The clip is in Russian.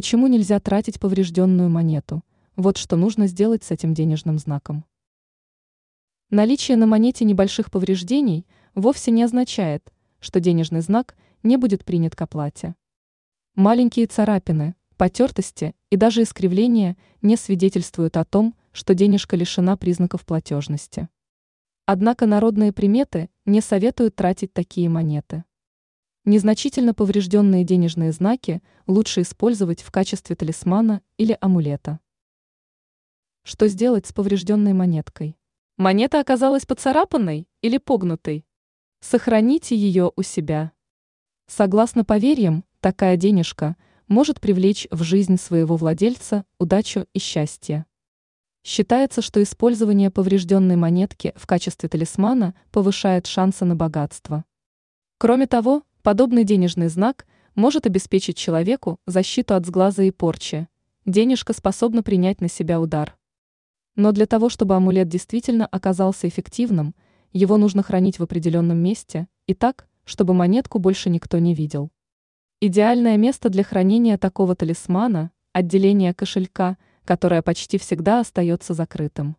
почему нельзя тратить поврежденную монету? Вот что нужно сделать с этим денежным знаком. Наличие на монете небольших повреждений вовсе не означает, что денежный знак не будет принят к оплате. Маленькие царапины, потертости и даже искривления не свидетельствуют о том, что денежка лишена признаков платежности. Однако народные приметы не советуют тратить такие монеты. Незначительно поврежденные денежные знаки лучше использовать в качестве талисмана или амулета. Что сделать с поврежденной монеткой? Монета оказалась поцарапанной или погнутой? Сохраните ее у себя. Согласно поверьям, такая денежка может привлечь в жизнь своего владельца удачу и счастье. Считается, что использование поврежденной монетки в качестве талисмана повышает шансы на богатство. Кроме того, подобный денежный знак может обеспечить человеку защиту от сглаза и порчи. Денежка способна принять на себя удар. Но для того, чтобы амулет действительно оказался эффективным, его нужно хранить в определенном месте и так, чтобы монетку больше никто не видел. Идеальное место для хранения такого талисмана – отделение кошелька – которое почти всегда остается закрытым.